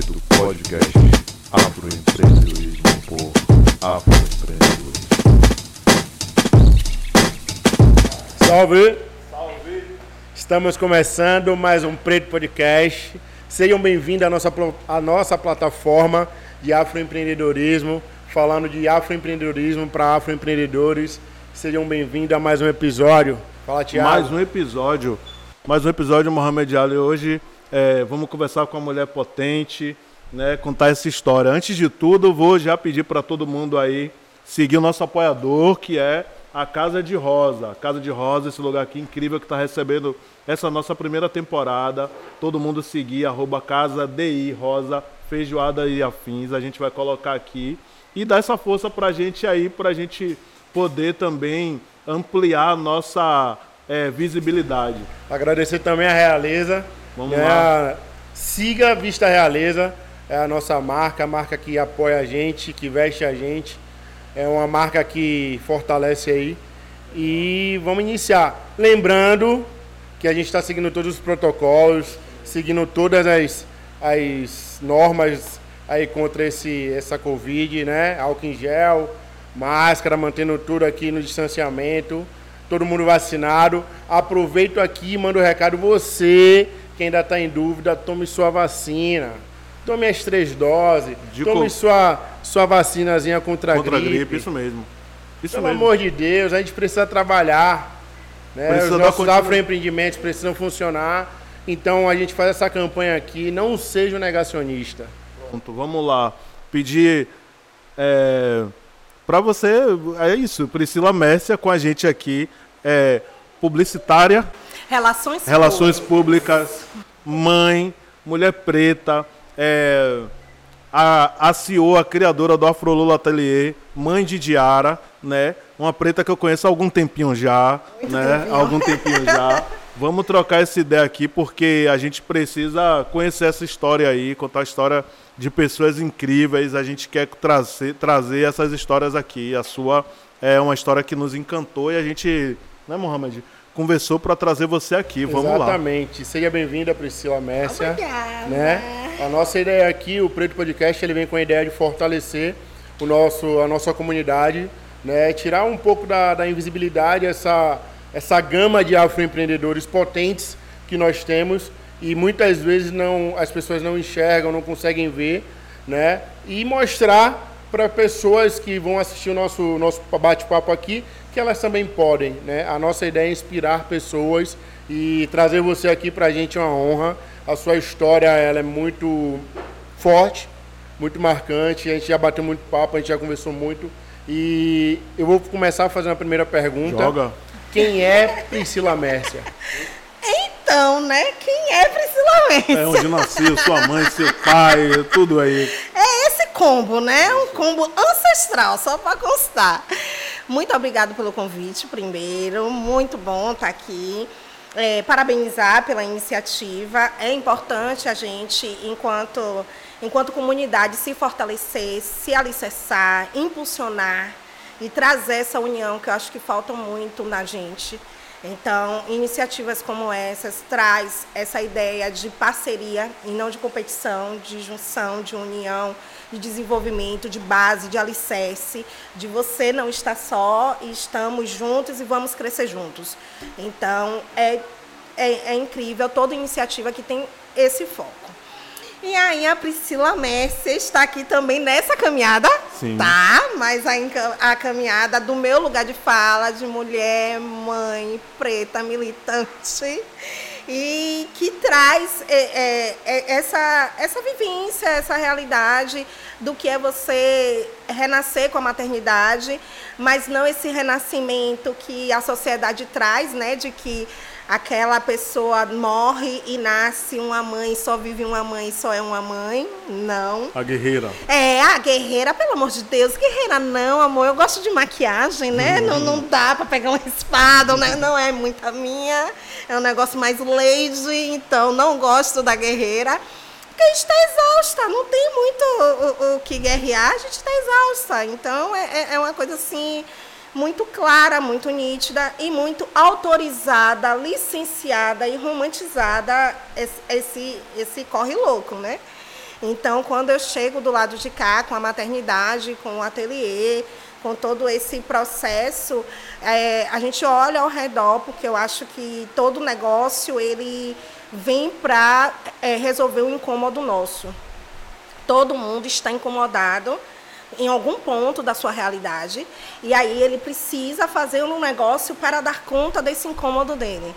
Preto Podcast Afroempreendedorismo por Afroempreendedores. Salve! Salve! Estamos começando mais um Preto Podcast. Sejam bem-vindos à nossa, à nossa plataforma de afroempreendedorismo, falando de afroempreendedorismo para afroempreendedores. Sejam bem-vindos a mais um episódio. Fala, Tiago. Mais um episódio. Mais um episódio, Mohamed Ali. Hoje é, vamos conversar com uma mulher potente, né? Contar essa história. Antes de tudo, vou já pedir para todo mundo aí seguir o nosso apoiador, que é a Casa de Rosa. A Casa de Rosa, esse lugar aqui incrível que está recebendo essa nossa primeira temporada. Todo mundo seguir, arroba Casa DI Rosa, Feijoada e Afins. A gente vai colocar aqui e dar essa força para a gente aí, para a gente poder também ampliar a nossa é, visibilidade. Agradecer também a Realeza. Vamos né? lá. Siga a Vista Realeza, é a nossa marca, a marca que apoia a gente, que veste a gente. É uma marca que fortalece aí. E vamos iniciar. Lembrando que a gente está seguindo todos os protocolos, seguindo todas as, as normas aí contra esse, essa Covid, né? Álcool em gel, máscara, mantendo tudo aqui no distanciamento todo mundo vacinado. Aproveito aqui e mando o recado. Você que ainda está em dúvida, tome sua vacina. Tome as três doses. De tome sua, sua vacinazinha contra, Contra a gripe. gripe, isso mesmo. Isso Pelo mesmo. amor de Deus, a gente precisa trabalhar. Né? Precisa Os nossos afroempreendimentos precisam funcionar. Então a gente faz essa campanha aqui. Não seja um negacionista. Pronto, vamos lá. Pedir é, para você, é isso, Priscila Mércia com a gente aqui, é, publicitária, Relações, relações públicas. mãe, mulher preta, é, a, a CEO, a criadora do Afrolula Atelier, mãe de Diara, né? Uma preta que eu conheço há algum tempinho já, né? Há algum tempinho já. Vamos trocar essa ideia aqui porque a gente precisa conhecer essa história aí, contar a história de pessoas incríveis. A gente quer trazer, trazer essas histórias aqui. A sua é uma história que nos encantou e a gente, né, Mohamed? Conversou para trazer você aqui. Vamos lá. Exatamente. Seja bem-vinda, Priscila Mércia. Obrigada. né? A nossa ideia aqui, o Preto Podcast, ele vem com a ideia de fortalecer o nosso, a nossa comunidade, né? Tirar um pouco da, da invisibilidade essa, essa gama de afroempreendedores potentes que nós temos e muitas vezes não, as pessoas não enxergam, não conseguem ver, né? E mostrar para pessoas que vão assistir o nosso, nosso bate-papo aqui que elas também podem, né? A nossa ideia é inspirar pessoas e trazer você aqui para a gente é uma honra. A sua história ela é muito forte, muito marcante. A gente já bateu muito papo, a gente já conversou muito. E eu vou começar fazendo a primeira pergunta. Joga. Quem é Priscila Mércia? Então, né? Quem é Priscila Mendes? É onde nasceu sua mãe, seu pai, tudo aí. É esse combo, né? Um combo ancestral, só para constar. Muito obrigada pelo convite, primeiro. Muito bom estar aqui. É, parabenizar pela iniciativa. É importante a gente, enquanto, enquanto comunidade, se fortalecer, se alicerçar, impulsionar e trazer essa união que eu acho que falta muito na gente. Então, iniciativas como essas traz essa ideia de parceria e não de competição, de junção, de união, de desenvolvimento, de base, de alicerce, de você não estar só e estamos juntos e vamos crescer juntos. Então, é, é, é incrível toda iniciativa que tem esse foco. E aí a Priscila Messi está aqui também nessa caminhada, Sim. tá? Mas a, a caminhada do meu lugar de fala, de mulher, mãe, preta, militante, e que traz é, é, é, essa, essa vivência, essa realidade do que é você renascer com a maternidade, mas não esse renascimento que a sociedade traz, né? De que aquela pessoa morre e nasce uma mãe, só vive uma mãe, só é uma mãe. Não. A guerreira. É, a guerreira, pelo amor de Deus, guerreira não, amor. Eu gosto de maquiagem, né? Não, não dá pra pegar uma espada, né? não é muita minha. É um negócio mais lady, então não gosto da guerreira. Porque a gente está exausta, não tem muito o, o- o que guerrear, a gente está exausta. Então é, é- é uma coisa assim muito clara, muito nítida e muito autorizada, licenciada e romantizada esse, esse, esse corre louco, né? Então, quando eu chego do lado de cá, com a maternidade, com o ateliê, com todo esse processo, é, a gente olha ao redor, porque eu acho que todo negócio ele vem para é, resolver um incômodo nosso. Todo mundo está incomodado em algum ponto da sua realidade e aí ele precisa fazer um negócio para dar conta desse incômodo dele.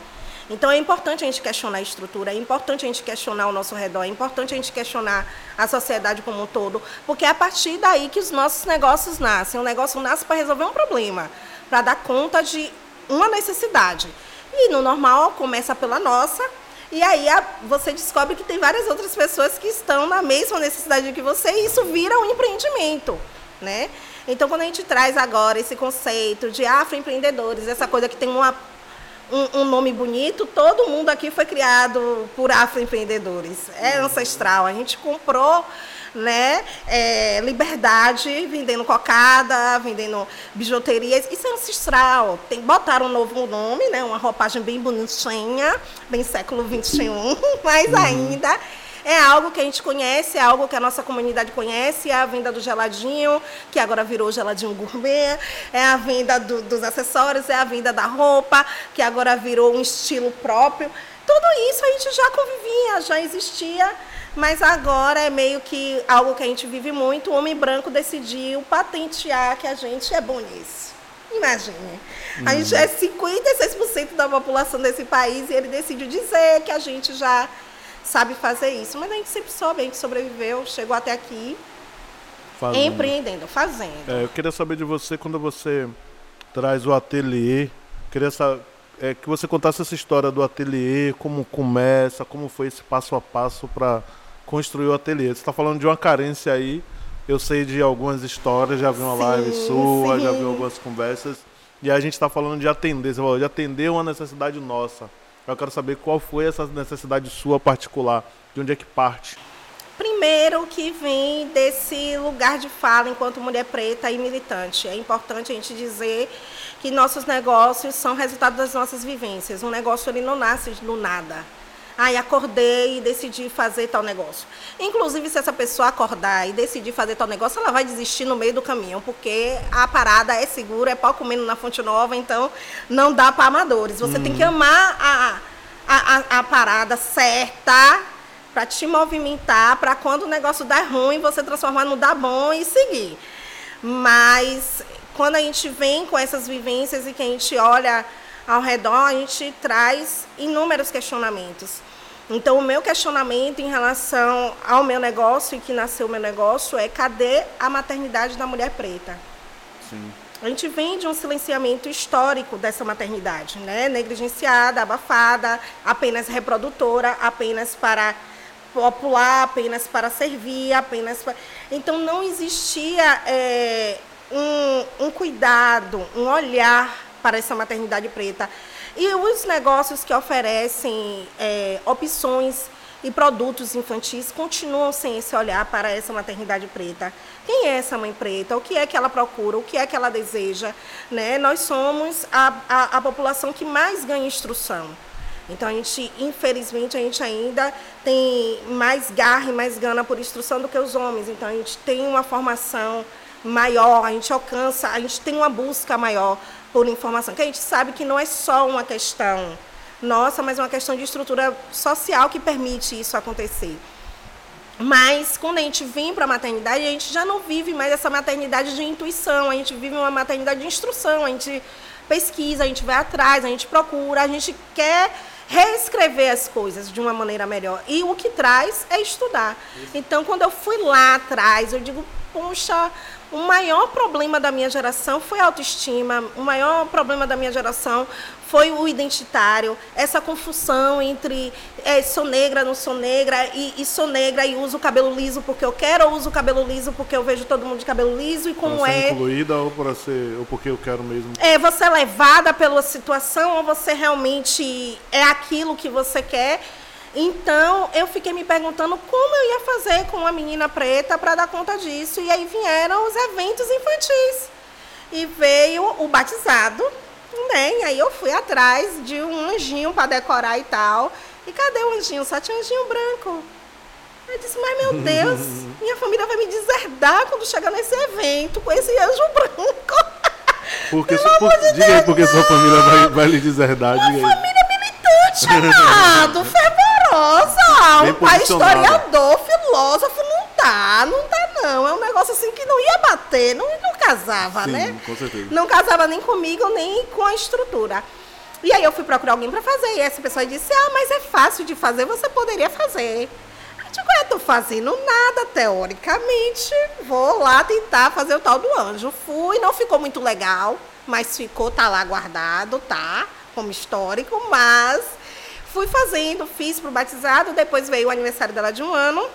Então é importante a gente questionar a estrutura, é importante a gente questionar o nosso redor, é importante a gente questionar a sociedade como um todo, porque é a partir daí que os nossos negócios nascem. O negócio nasce para resolver um problema, para dar conta de uma necessidade. E no normal começa pela nossa, e aí a, você descobre que tem várias outras pessoas que estão na mesma necessidade que você, e isso vira um empreendimento, né? Então, quando a gente traz agora esse conceito de afroempreendedores, essa coisa que tem uma um, um, nome bonito, todo mundo aqui foi criado por afroempreendedores. É ancestral. A gente comprou né, é, liberdade vendendo cocada, vendendo bijuterias. Isso é ancestral. Tem, botaram um novo nome, né, uma roupagem bem bonitinha, bem século XXI, mas uhum. ainda é algo que a gente conhece, é algo que a nossa comunidade conhece, é a venda do geladinho, que agora virou geladinho gourmet, é a venda do, dos acessórios, é a venda da roupa, que agora virou um estilo próprio. Tudo isso a gente já convivia, já existia, mas agora é meio que algo que a gente vive muito. O homem branco decidiu patentear que a gente é bom nisso. Imagine. A gente é 56% da população desse país e ele decidiu dizer que a gente já sabe fazer isso. Mas a gente sempre soube, a gente sobreviveu, chegou até aqui fazendo. empreendendo, fazendo. É, eu queria saber de você, quando você traz o ateliê, queria saber, é, que você contasse essa história do ateliê, como começa, como foi esse passo a passo para construir o ateliê. Você está falando de uma carência aí, eu sei de algumas histórias, já vi uma sim, live sua, sim. já vi algumas conversas, e a gente está falando de atender, você falou, de atender uma necessidade nossa. Eu quero saber qual foi essa necessidade sua particular, de onde é que parte. Primeiro que vem desse lugar de fala enquanto mulher preta e militante. É importante a gente dizer que nossos negócios são resultado das nossas vivências. Um negócio ele não nasce do nada. Aí acordei e decidi fazer tal negócio. Inclusive, se essa pessoa acordar e decidir fazer tal negócio, ela vai desistir no meio do caminho, porque a parada é segura, é pau comendo na fonte nova, então não dá para amadores. Você tem que uhum. amar a, a, a, a parada certa para te movimentar, para quando o negócio dá ruim, você transformar no dá bom e seguir. Mas quando a gente vem com essas vivências e que a gente olha ao redor, a gente traz inúmeros questionamentos. Então, o meu questionamento em relação ao meu negócio e que nasceu o meu negócio é: cadê a maternidade da mulher preta? Sim. A gente vem de um silenciamento histórico dessa maternidade, né? Negligenciada, abafada, apenas reprodutora, apenas para popular, apenas para servir, apenas para... Então não existia é, um, um cuidado, um olhar para essa maternidade preta. E os negócios que oferecem é, opções e produtos infantis continuam sem esse olhar para essa maternidade preta. Quem é essa mãe preta? O que é que ela procura? O que é que ela deseja? Né? Nós somos a, a, a população que mais ganha instrução. Então a gente, infelizmente, a gente ainda tem mais garra e mais gana por instrução do que os homens. Então a gente tem uma formação maior, a gente alcança, a gente tem uma busca maior por informação, que a gente sabe que não é só uma questão nossa, mas uma questão de estrutura social que permite isso acontecer. Mas quando a gente vem para a maternidade, a gente já não vive mais essa maternidade de intuição, a gente vive uma maternidade de instrução, a gente pesquisa, a gente vai atrás, a gente procura, a gente quer reescrever as coisas de uma maneira melhor. E o que traz é estudar. Então, quando eu fui lá atrás, eu digo, poxa, o maior problema da minha geração foi a autoestima, o maior problema da minha geração foi o identitário, essa confusão entre é, sou negra, não sou negra, e, e, sou negra e uso o cabelo liso porque eu quero, ou uso o cabelo liso porque eu vejo todo mundo de cabelo liso, e como é... incluída ou, para ser, ou porque eu quero mesmo? É, você é levada pela situação ou você realmente é aquilo que você quer... Então, eu fiquei me perguntando como eu ia fazer com uma menina preta para dar conta disso. E aí vieram os eventos infantis. E veio o batizado, né? E aí eu fui atrás de um anjinho para decorar e tal. E cadê o anjinho? Só tinha um anjinho branco. Eu disse, mas meu Deus, minha família vai me deserdar quando chegar nesse evento com esse anjo branco. Porque, por, diga aí porque sua família vai, vai lhe deserdar. Minha aí. família militante, amado, fervorosa. Bem Um historiador, filósofo, não dá, não dá não. É um negócio assim que não ia bater, não, não casava, Sim, né? com certeza. Não casava nem comigo, nem com a estrutura. E aí eu fui procurar alguém para fazer. E essa pessoa disse: Ah, mas é fácil de fazer, você poderia fazer. Eu digo, eu tô fazendo nada, teoricamente. Vou lá tentar fazer o tal do anjo. Fui, não ficou muito legal, mas ficou, tá lá guardado, tá? Como histórico, mas fui fazendo, fiz pro batizado, depois veio o aniversário dela de um ano.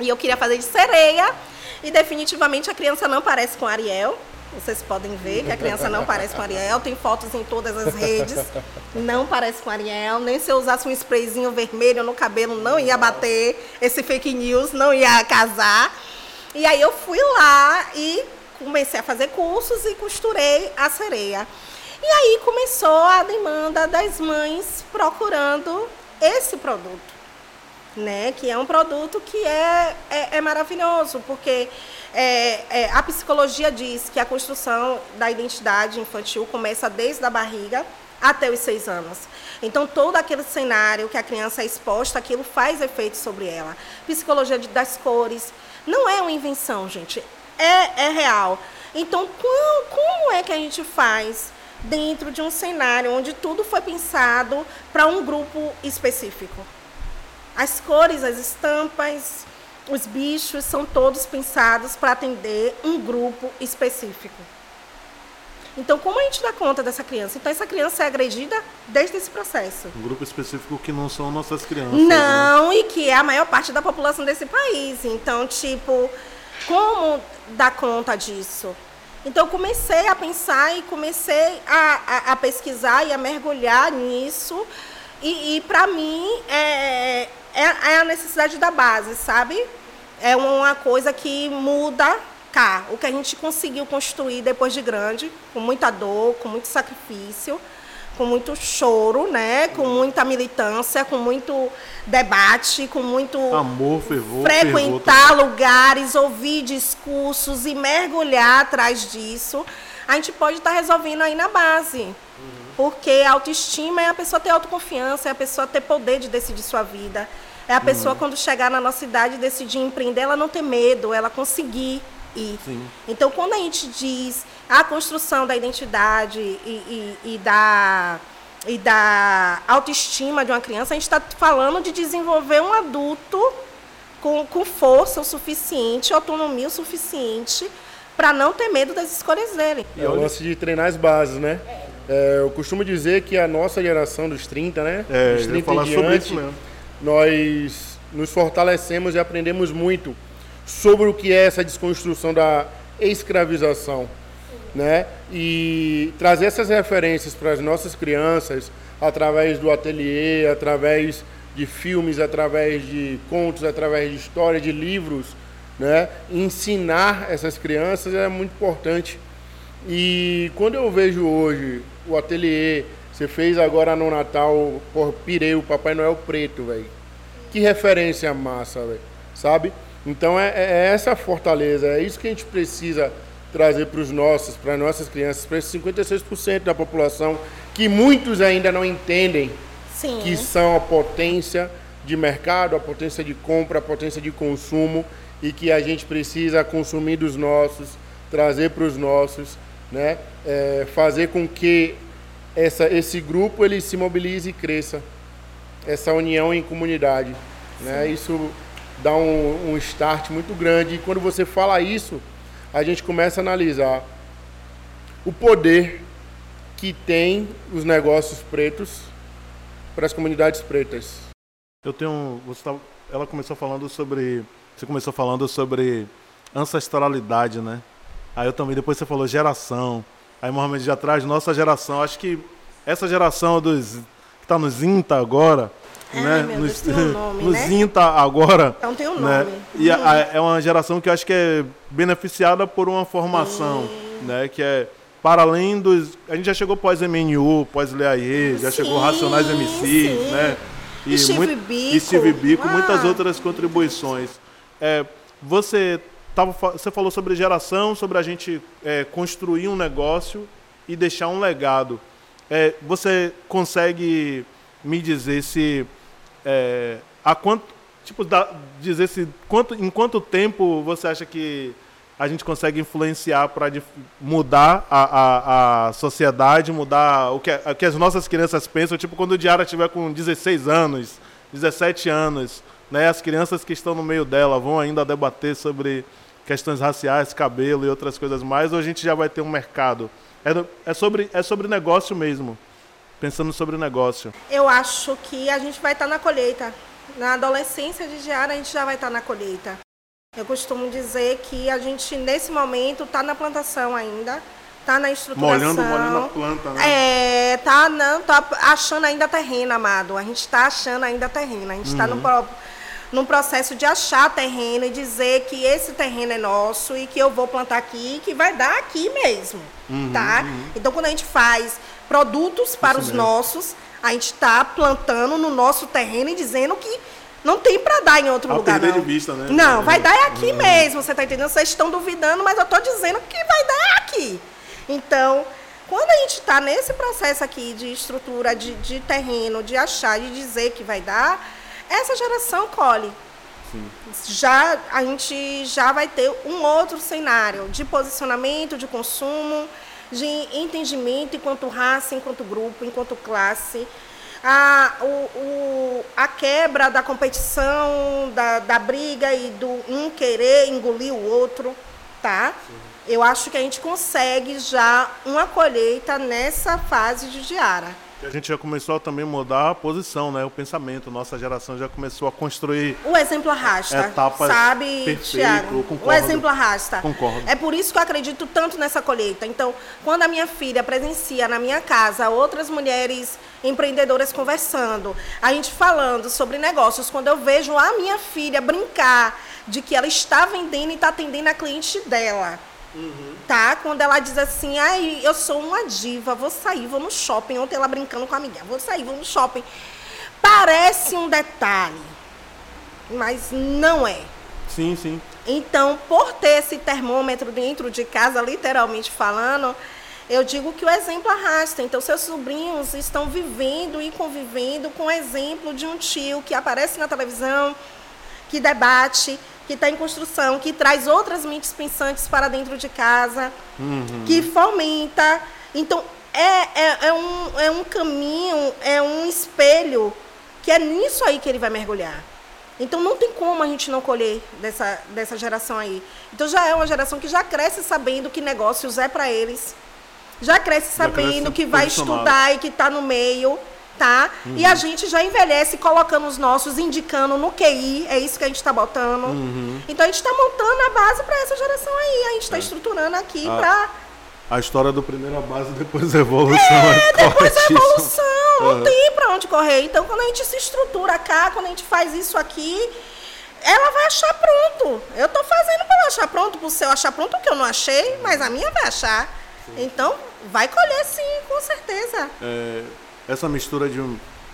E eu queria fazer de sereia. E definitivamente a criança não parece com Ariel. Vocês podem ver que a criança não parece com Ariel. Tem fotos em todas as redes. Não parece com Ariel. Nem se eu usasse um sprayzinho vermelho no cabelo, não ia bater. Esse fake news não ia casar. E aí eu fui lá e comecei a fazer cursos e costurei a sereia. E aí começou a demanda das mães procurando esse produto né? Que é um produto que é, é, é maravilhoso, porque é, é, a psicologia diz que a construção da identidade infantil começa desde a barriga até os seis anos. Então, todo aquele cenário que a criança é exposta, aquilo faz efeito sobre ela. Psicologia das cores. Não é uma invenção, gente. É, é real. Então, como, como é que a gente faz dentro de um cenário onde tudo foi pensado para um grupo específico? As cores, as estampas, os bichos são todos pensados para atender um grupo específico. Então, como a gente dá conta dessa criança? Então, essa criança é agredida desde esse processo. Um grupo específico que não são nossas crianças. né? Não, e que é a maior parte da população desse país. Então, tipo, como dar conta disso? Então, comecei a pensar e comecei a, a, a pesquisar e a mergulhar nisso. E, e para mim, é, é, é a necessidade da base, sabe? É uma coisa que muda cá. O que a gente conseguiu construir depois de grande, com muita dor, com muito sacrifício com muito choro, né? Com muita militância, com muito debate, com muito Amor, fervor, fervor frequentar lugares, ouvir discursos e mergulhar atrás disso, a gente pode estar resolvendo aí na base. Porque a autoestima é a pessoa ter autoconfiança, é a pessoa ter poder de decidir sua vida. É a pessoa, quando chegar na nossa idade, decidir empreender, ela não ter medo, ela conseguir ir. Sim. Então, quando a gente diz a construção da identidade e, e- e da, e da autoestima de uma criança, a gente está falando de desenvolver um adulto com, com força o suficiente, autonomia o suficiente, para não ter medo das escolhas dele. É o lance de treinar as bases, né? É, eu costumo dizer que a nossa geração dos 30, né? É, dos eu ia falar sobre isso mesmo. nós nos fortalecemos e aprendemos muito sobre o que é essa desconstrução da escravização, né? E trazer essas referências para as nossas crianças através do ateliê, através de filmes, através de contos, através de histórias, de livros, né? Ensinar essas crianças é muito importante. E quando eu vejo hoje o ateliê, você fez agora no Natal, por pirei o Papai Noel preto, velho. Que referência massa, velho. Sabe? Então é, é essa fortaleza, é isso que a gente precisa trazer para os nossos, para nossas crianças, para esses 56% da população que muitos ainda não entendem Sim. que são a potência de mercado, a potência de compra, a potência de consumo e que a gente precisa consumir dos nossos, trazer para os nossos, né? É, fazer com que essa, esse grupo ele se mobilize e cresça, essa união em comunidade, né? Isso dá um, um start muito grande e quando você fala isso, a gente começa a analisar o poder que tem os negócios pretos para as comunidades pretas. Eu tenho. Você tá, ela começou falando sobre. Você começou falando sobre ancestralidade, né? Aí eu também, depois você falou geração. Aí Mohamed já traz nossa geração. Acho que essa geração dos. que tá nos INTA agora. Ai, né? meu nos, Deus, um nome, nos né? INTA agora. Então tem um né? nome. E a- a- é uma geração que eu acho que é beneficiada por uma formação, né? Que é para além dos. A gente já chegou pós-MNU, pós-Leaie, já chegou Sim, Racionais MC, sim. né? e, Steve muito, Biko. e Steve Biko, Ah. muitas outras contribuições. É, você, tava, você falou sobre geração, sobre a gente é, construir um negócio e deixar um legado. É, você consegue me dizer se é, a quanto tipo dá- dizer se quanto em quanto tempo você acha que a gente consegue influenciar para mudar a, a, a sociedade, mudar o que, o que as nossas crianças pensam, tipo quando o Diara estiver com 16 anos, 17 anos, né, as crianças que estão no meio dela vão ainda debater sobre questões raciais, cabelo e outras coisas mais, ou a gente já vai ter um mercado? É, é sobre, é sobre negócio mesmo, pensando sobre negócio. Eu acho que a gente vai estar na colheita. Na adolescência de Diara, a gente já vai estar na colheita. Eu costumo dizer que a gente, nesse momento, está na plantação ainda, está na estruturação. Molhando, molhando a planta, né? É, tá, não, tá achando ainda terreno, amado. A gente está achando ainda terreno. A gente está Uhum. no, pro- num processo de achar terreno e dizer que esse terreno é nosso e que eu vou plantar aqui e que vai dar aqui mesmo, Uhum, tá? Então, quando a gente faz produtos para os mesmo. nossos, a gente está plantando no nosso terreno e dizendo que não tem para dar em outro A lugar, não. de vista, né? Não, vai dar é aqui mesmo, você tá entendendo? Vocês estão duvidando, mas eu tô dizendo que vai dar aqui. Então, quando a gente está nesse processo aqui de estrutura, de, de terreno, de achar, de dizer que vai dar, essa geração colhe. Já a gente já vai ter um outro cenário de posicionamento, de consumo, de entendimento enquanto raça, enquanto grupo, enquanto classe. A, o, o- a quebra da competição, da, da briga e do um querer engolir o outro, tá? Eu acho que a gente consegue já uma colheita nessa fase de Diara. A gente já começou a também mudar a posição, né? O pensamento. Nossa geração já começou a construir. O exemplo arrasta, Etapas sabe, perfeito, Tiago? eu O concordo. exemplo arrasta. Concordo. É por isso que eu acredito tanto nessa colheita. Então, quando a minha filha presencia na minha casa outras mulheres empreendedoras conversando, a gente falando sobre negócios, quando eu vejo a minha filha brincar de que ela está vendendo e está atendendo a cliente dela. Tá? Quando ela diz assim, ai, eu sou uma diva, vou sair, vou no shopping. Ontem ela brincando com a amiga, vou sair, vou no shopping. Parece um detalhe, mas não é. Sim, sim. Então, por ter esse termômetro dentro de casa, literalmente falando, eu digo que o exemplo arrasta. Então, seus sobrinhos estão vivendo e convivendo com o exemplo de um tio que aparece na televisão, que debate, que está em construção, que traz outras mentes pensantes para dentro de casa, que fomenta. Então, é, é, é, um, é um caminho, é um espelho, que é nisso aí que ele vai mergulhar. Então não tem como a gente não colher dessa, dessa geração aí. Então já é uma geração que já cresce sabendo que negócios é para eles. Já cresce Já sabendo cresce que vai estudar e que está no meio, tá? E a gente já envelhece colocando os nossos, indicando no QI, é isso que a gente está botando. Então a gente está montando a base para essa geração aí. A gente está estruturando aqui Ah, para A história do primeira base, depois a evolução. É, depois a evolução, não Aham. tem para onde correr. Então, quando a gente se estrutura cá, quando a gente faz isso aqui, ela vai achar pronto. Eu tô fazendo para ela achar pronto, pro seu achar pronto o que eu não achei, mas a minha vai achar. Então, vai colher sim, com certeza. É, essa mistura de,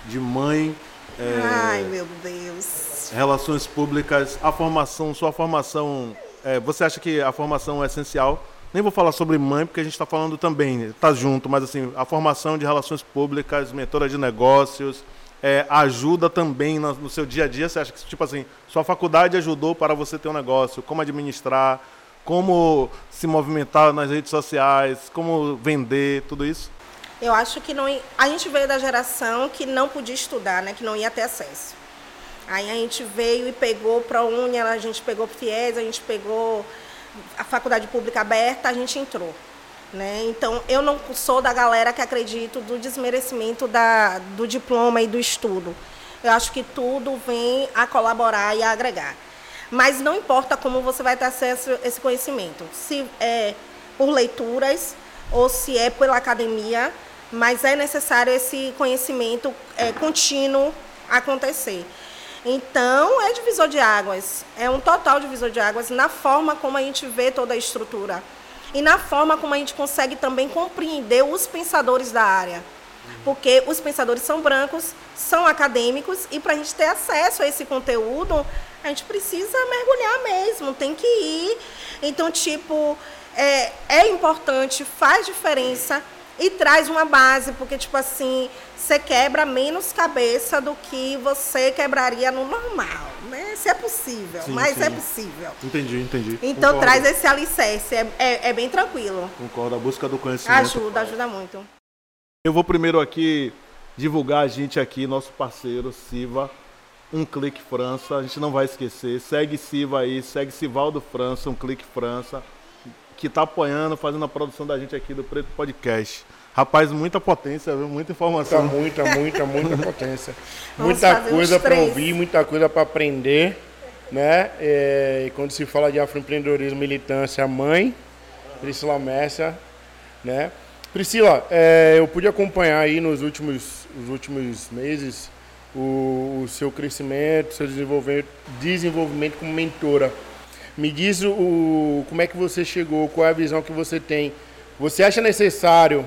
de mãe, é, Ai, meu Deus. relações públicas, a formação, sua formação. é, você acha que a formação é essencial? Nem vou falar sobre mãe, porque a gente está falando também, está junto, mas assim, a formação de relações públicas, mentora de negócios, é, ajuda também no, no seu dia a dia? Você acha que, tipo assim, sua faculdade ajudou para você ter um negócio, como administrar, como se movimentar nas redes sociais, como vender, tudo isso? Eu acho que não. A gente veio da geração que não podia estudar, né? Que não ia ter acesso. Aí a gente veio e pegou para Uni, a gente pegou FIES, a gente pegou a faculdade pública aberta, a gente entrou. Né? Então, eu não sou da galera que acredito do desmerecimento da, do diploma e do estudo. Eu acho que tudo vem a colaborar e a agregar. Mas não importa como você vai ter acesso a esse conhecimento. Se é por leituras ou se é pela academia, mas é necessário esse conhecimento é, contínuo acontecer. Então, é divisor de águas. É um total divisor de águas na forma como a gente vê toda a estrutura. E na forma como a gente consegue também compreender os pensadores da área. Porque os pensadores são brancos, são acadêmicos, e para a gente ter acesso a esse conteúdo, a gente precisa mergulhar mesmo, tem que ir. Então, tipo, é, é importante, faz diferença e traz uma base, porque, tipo assim, você quebra menos cabeça do que você quebraria no normal, né? Se é possível, Sim, mas sim. é possível. Entendi, entendi. Então Concordo. traz esse alicerce, é, é, é bem tranquilo. Concordo, a busca do conhecimento. Ajuda, ajuda muito. Eu vou primeiro aqui divulgar a gente aqui, nosso parceiro Siva, Um Clique França. A gente não vai esquecer. Segue Siva aí, segue Sivaldo França, Um Clique França, que tá apoiando, fazendo a produção da gente aqui do Preto Podcast. Rapaz, muita potência, viu? Muita Muita, informação. muita, muita, muita potência. Vamos muita coisa para ouvir, muita coisa para aprender, né? É, e quando se fala de afroempreendedorismo, militância, mãe, Priscila Messa, né? Priscila, é, eu pude acompanhar aí nos últimos, os últimos meses o, o seu crescimento, seu desenvolvimento, desenvolvimento como mentora. Me diz o, o- como é que você chegou, qual é a visão que você tem. Você acha necessário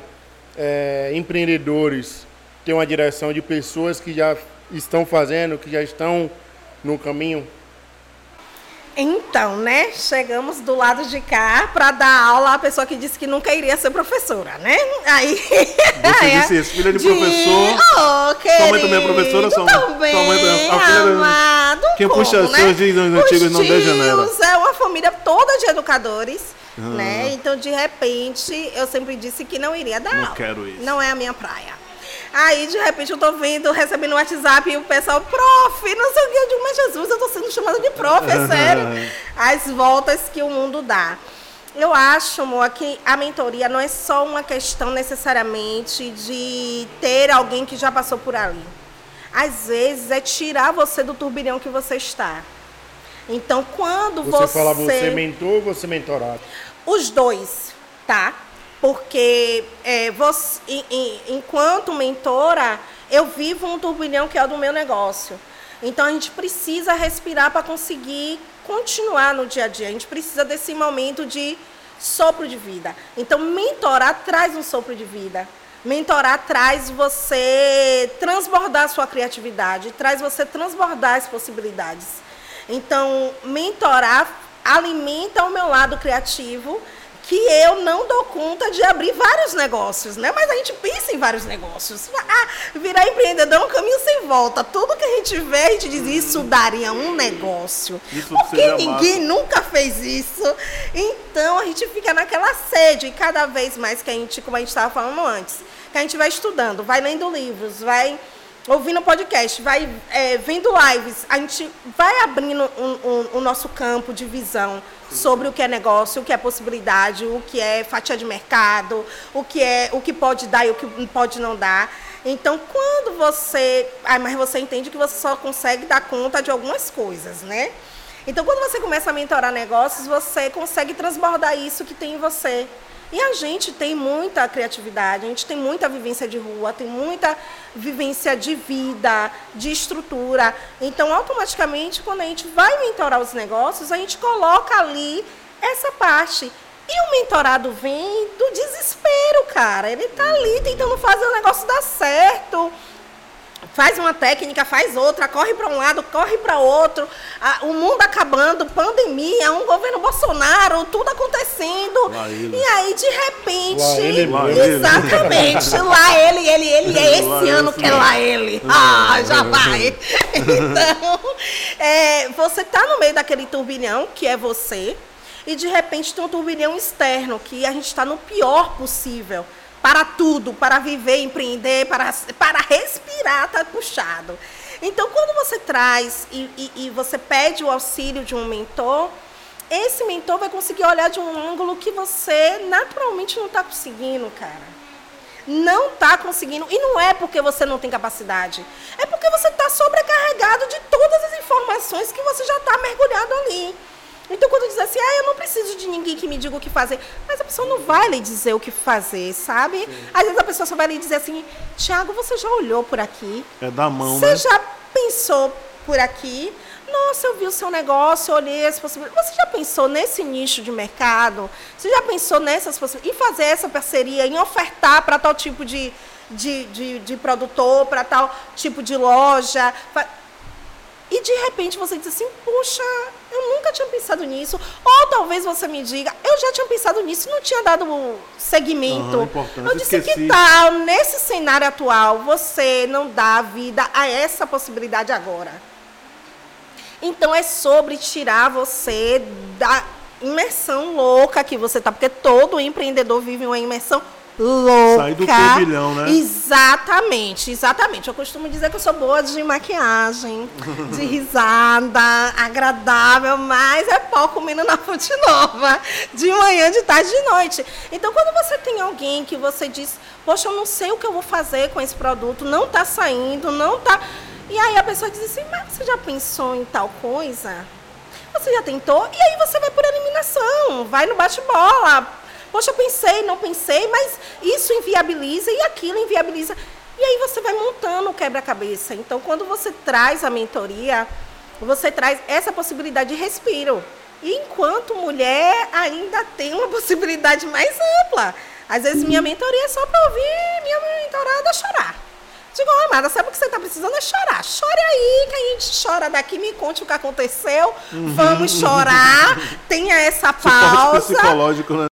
é, empreendedores ter uma direção de pessoas que já estão fazendo, que já estão no caminho? Então, né? Chegamos do lado de cá para dar aula à pessoa que disse que nunca iria ser professora, né? Aí. Você disse isso, filha de professor. Oh, Sua mãe também é professora, sua também, sua mãe também- a filha amado, Quem como, puxa né? seus dias antigos Os não degenera. É uma família toda de educadores, Ah. né? Então, de repente, eu sempre disse que não iria dar Não aula. quero isso. Não é a minha praia. Aí, de repente, eu tô vendo, recebendo um WhatsApp e o pessoal, prof, não sei o que. Eu digo, mas Jesus, eu tô sendo chamada de prof, é sério. As voltas que o mundo dá. Eu acho, amor, que a mentoria não é só uma questão necessariamente de ter alguém que já passou por ali. Às vezes é tirar você do turbilhão que você está. Então, quando Você, você. fala você mentor ou você mentorado? Os dois, tá? Porque é, você, em- em- enquanto mentora, eu vivo um turbilhão que é o do meu negócio. Então a gente precisa respirar para conseguir continuar no dia a dia. A gente precisa desse momento de sopro de vida. Então mentorar traz um sopro de vida. Mentorar traz você transbordar a sua criatividade, traz você transbordar as possibilidades. Então, mentorar alimenta o meu lado criativo, que eu não dou conta de abrir vários negócios, né? Mas a gente pensa em vários negócios. Ah, virar empreendedor é um caminho sem volta. Tudo que a gente vê, a gente diz, isso daria um negócio. Isso Porque ninguém nunca fez isso. Então a gente fica naquela sede e cada vez mais que a gente, como a gente estava falando antes, que a gente vai estudando, vai lendo livros, vai ouvindo podcast, vai é, vendo lives, a gente vai abrindo um- um- o nosso campo de visão sobre o que é negócio, o que é possibilidade, o que é fatia de mercado, o que é o que pode dar e o que pode não dar. Então, quando você, ah, mas você entende que você só consegue dar conta de algumas coisas, né? Então, quando você começa a mentorar negócios, você consegue transbordar isso que tem em você. E a gente tem muita criatividade, a gente tem muita vivência de rua, tem muita vivência de vida, de estrutura. Então, automaticamente, quando a gente vai mentorar os negócios, a gente coloca ali essa parte. E o mentorado vem do desespero, cara. Ele tá ali tentando fazer o negócio dar certo faz uma técnica, faz outra, corre para um lado, corre para outro, a- o mundo acabando, pandemia, um governo Bolsonaro, tudo acontecendo. Lá ele. E aí, de repente, Lá ele. Lá ele. exatamente, lá ele, ele, ele, é esse Lá ano esse que é lá ele. Ah, já vai. Então, é, você tá no meio daquele turbilhão, que é você, e de repente tem um turbilhão externo, que a gente está no pior possível. Para tudo, para viver, empreender, para, para respirar, tá puxado. Então, quando você traz e, e- e você pede o auxílio de um mentor, esse mentor vai conseguir olhar de um ângulo que você naturalmente não está conseguindo, cara não está conseguindo. E não é porque você não tem capacidade. É porque você está sobrecarregado de todas as informações que você já está mergulhado ali. Então, quando diz assim, ah, eu não preciso de ninguém que me diga o que fazer. Mas a pessoa não vai lhe dizer o que fazer, sabe? Às vezes a pessoa só vai lhe dizer assim, Tiago, você já olhou por aqui? É da mão, Você né? já pensou por aqui? Nossa, eu vi o seu negócio, olhei as possibilidades. Você já pensou nesse nicho de mercado? Você já pensou nessas possibilidades? Em fazer essa parceria, em ofertar para tal tipo de, de, de, de produtor, para tal tipo de loja. E de repente você diz assim, puxa, eu nunca tinha pensado nisso. Ou talvez você me diga, eu já tinha pensado nisso e não tinha dado seguimento. Uhum, eu disse Esqueci. que tal, nesse cenário atual, você não dá vida a essa possibilidade agora. Então é sobre tirar você da imersão louca que você tá, porque todo empreendedor vive uma imersão louca. Sai do turbilhão, né? Exatamente, exatamente. Eu costumo dizer que eu sou boa de maquiagem, de risada, agradável, mas é pó comendo na fonte nova, de manhã, de tarde, de noite. Então, quando você tem alguém que você diz, poxa, eu não sei o que eu vou fazer com esse produto, não está saindo, não está... E aí a pessoa diz assim, mas você já pensou em tal coisa? Você já tentou? E aí você vai por eliminação, vai no bate-bola, Poxa, eu pensei, não pensei, mas isso inviabiliza e aquilo inviabiliza. E aí você vai montando o quebra-cabeça. Então, quando você traz a mentoria, você traz essa possibilidade de respiro. E enquanto mulher, ainda tem uma possibilidade mais ampla. Às vezes, minha mentoria é só para ouvir minha mentorada chorar. Digo, oh, amada, sabe o que você está precisando? É chorar. Chore aí, que a gente chora daqui, me conte o que aconteceu. Uhum. Vamos chorar. Tenha essa pausa. Suporte psicológico, né?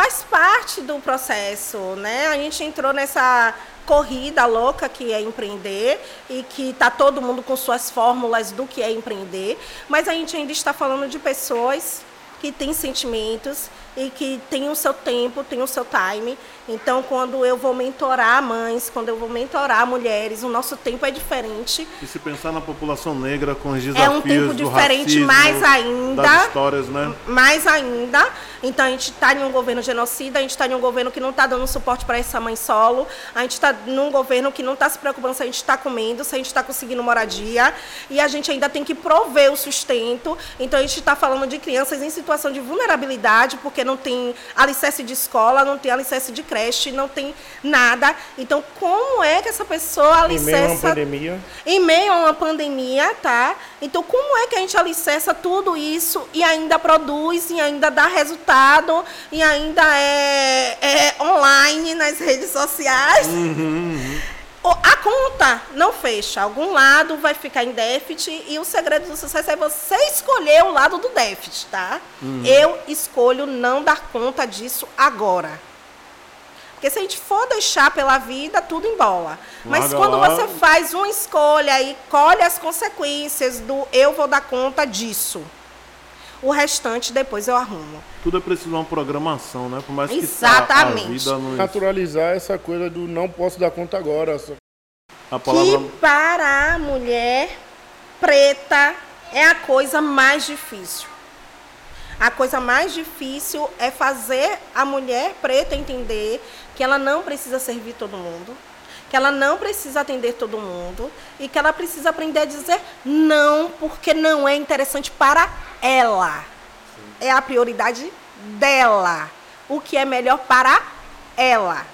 Faz parte do processo, né? A gente entrou nessa corrida louca que é empreender e que está todo mundo com suas fórmulas do que é empreender, mas a gente ainda está falando de pessoas que têm sentimentos e que têm o seu tempo, têm o seu time então, quando eu vou mentorar mães, quando eu vou mentorar mulheres, o nosso tempo é diferente. E se pensar na população negra com os desafios É um tempo diferente, racismo, mais ainda. Das histórias, né? Mais ainda. Então, a gente está em um governo genocida, a gente está em um governo que não está dando suporte para essa mãe solo, a gente está num governo que não está se preocupando se a gente está comendo, se a gente está conseguindo moradia, e a gente ainda tem que prover o sustento. Então, a gente está falando de crianças em situação de vulnerabilidade, porque não tem alicerce de escola, não tem alicerce de creche, não tem nada. Então, como é que essa pessoa alicerça... Em meio a uma pandemia. Em meio a uma pandemia, tá? Então, como é que a gente alicerça tudo isso e ainda produz, e ainda dá resultado, e ainda é, é online nas redes sociais? Uhum, uhum. A conta não fecha. Algum lado vai ficar em déficit e o segredo do sucesso é você escolher o lado do déficit, tá? Uhum. Eu escolho não dar conta disso agora. Porque se a gente for deixar pela vida, tudo embola. Mas quando lá. você faz uma escolha e colhe as consequências do eu vou dar conta disso, o restante depois eu arrumo. Tudo é preciso de uma programação, né? Por mais Exatamente. que a vida Naturalizar essa coisa do não posso dar conta agora. A palavra... Que para a mulher preta é a coisa mais difícil. A coisa mais difícil é fazer a mulher preta entender que ela não precisa servir todo mundo, que ela não precisa atender todo mundo e que ela precisa aprender a dizer não, porque não é interessante para ela. É a prioridade dela. O que é melhor para ela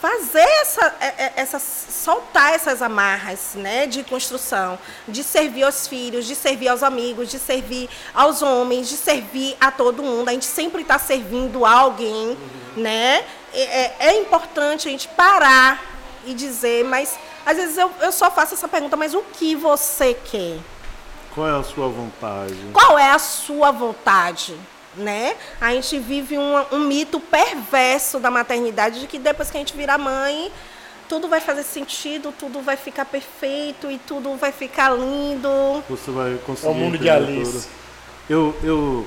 fazer essa, é, é, essa soltar essas amarras né, de construção, de servir aos filhos, de servir aos amigos, de servir aos homens, de servir a todo mundo. A gente sempre está servindo alguém, uhum. né? É, é, importante a gente parar e dizer, mas às vezes eu, eu só faço essa pergunta, mas o que você quer? Qual é a sua vontade? Qual é a sua vontade? né? A gente vive um, um mito perverso da maternidade de que depois que a gente vira mãe, tudo vai fazer sentido, tudo vai ficar perfeito e tudo vai ficar lindo. Você vai conseguir. É o mundo de Alice. Eu, eu